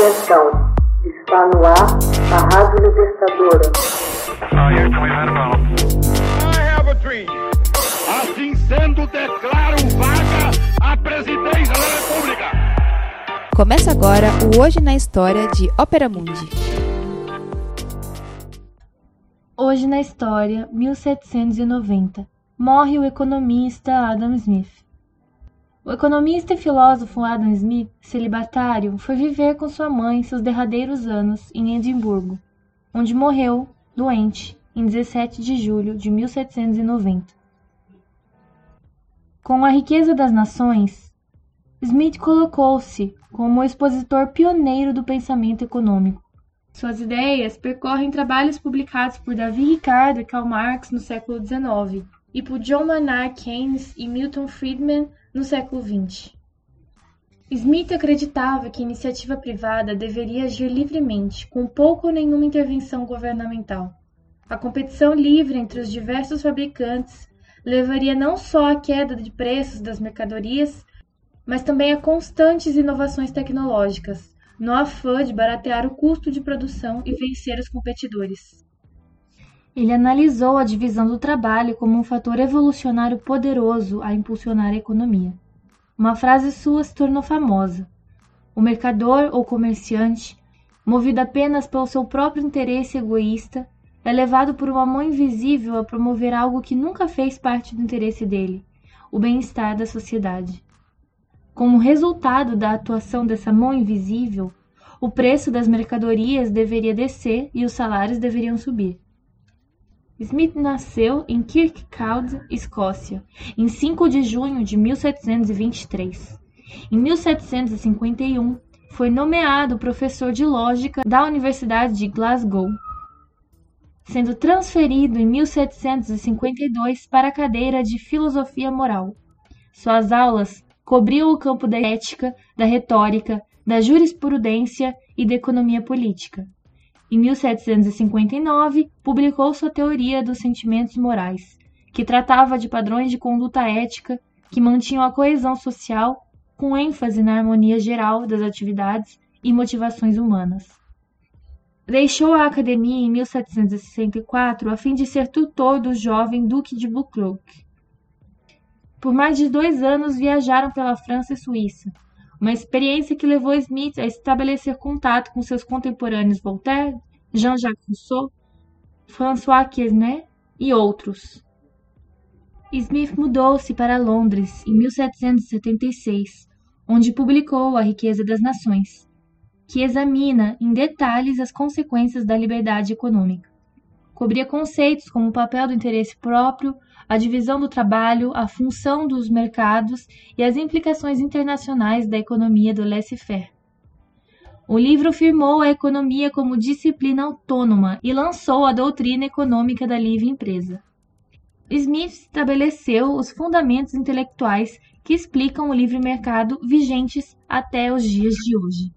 Atenção, está no ar a Rádio Libertadora. Assim sendo, declaro vaga a presidência da República. Começa agora o Hoje na História de Ópera Mundi. Hoje na História, 1790, morre o economista Adam Smith. O economista e filósofo Adam Smith, celibatário, foi viver com sua mãe seus derradeiros anos em Edimburgo, onde morreu, doente, em 17 de julho de 1790. Com a riqueza das nações, Smith colocou-se como o expositor pioneiro do pensamento econômico. Suas ideias percorrem trabalhos publicados por Davi Ricardo e Karl Marx no século XIX e por John Maynard Keynes e Milton Friedman no século XX. Smith acreditava que a iniciativa privada deveria agir livremente, com pouca ou nenhuma intervenção governamental. A competição livre entre os diversos fabricantes levaria não só à queda de preços das mercadorias, mas também a constantes inovações tecnológicas, no afã de baratear o custo de produção e vencer os competidores. Ele analisou a divisão do trabalho como um fator evolucionário poderoso a impulsionar a economia. Uma frase sua se tornou famosa. O mercador ou comerciante, movido apenas pelo seu próprio interesse egoísta, é levado por uma mão invisível a promover algo que nunca fez parte do interesse dele, o bem-estar da sociedade. Como resultado da atuação dessa mão invisível, o preço das mercadorias deveria descer e os salários deveriam subir. Smith nasceu em Kirkcaldy, Escócia, em 5 de junho de 1723. Em 1751, foi nomeado professor de lógica da Universidade de Glasgow, sendo transferido em 1752 para a cadeira de filosofia moral. Suas aulas cobriam o campo da ética, da retórica, da jurisprudência e da economia política. Em 1759, publicou sua Teoria dos Sentimentos Morais, que tratava de padrões de conduta ética que mantinham a coesão social com ênfase na harmonia geral das atividades e motivações humanas. Deixou a academia em 1764 a fim de ser tutor do jovem Duque de Buccleuch. Por mais de dois anos viajaram pela França e Suíça, uma experiência que levou Smith a estabelecer contato com seus contemporâneos Voltaire, Jean-Jacques Rousseau, François Quesnay e outros. Smith mudou-se para Londres em 1776, onde publicou A Riqueza das Nações, que examina em detalhes as consequências da liberdade econômica. Cobria conceitos como o papel do interesse próprio, a divisão do trabalho, a função dos mercados e as implicações internacionais da economia do laissez-faire. O livro firmou a economia como disciplina autônoma e lançou a doutrina econômica da livre empresa. Smith estabeleceu os fundamentos intelectuais que explicam o livre mercado vigentes até os dias de hoje.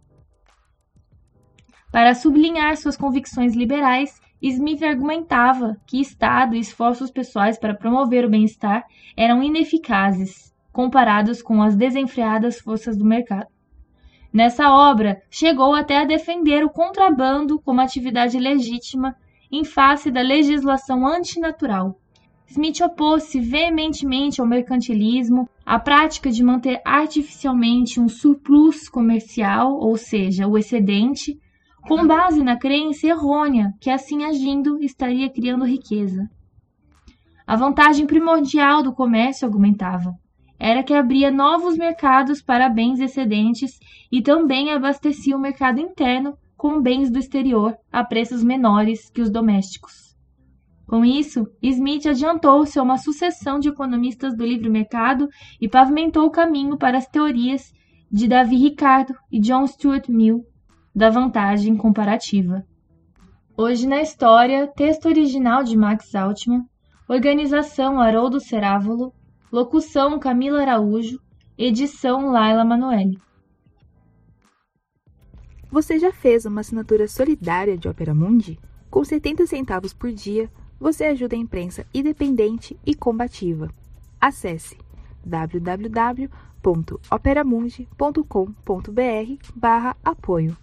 Para sublinhar suas convicções liberais, Smith argumentava que Estado e esforços pessoais para promover o bem-estar eram ineficazes comparados com as desenfreadas forças do mercado. Nessa obra, chegou até a defender o contrabando como atividade legítima em face da legislação antinatural. Smith opôs-se veementemente ao mercantilismo, à prática de manter artificialmente um surplus comercial, ou seja, o excedente, com base na crença errônea que assim agindo estaria criando riqueza. A vantagem primordial do comércio, argumentava, era que abria novos mercados para bens excedentes e também abastecia o mercado interno com bens do exterior a preços menores que os domésticos. Com isso, Smith adiantou-se a uma sucessão de economistas do livre mercado e pavimentou o caminho para as teorias de Davi Ricardo e John Stuart Mill da vantagem comparativa. Hoje na história, texto original de Max Altman, organização Haroldo Cerávolo, locução Camila Araújo, edição Laila Manoeli. Você já fez uma assinatura solidária de Opera Mundi? Com 70 centavos por dia, você ajuda a imprensa independente e combativa. Acesse www.operamundi.com.br/apoio.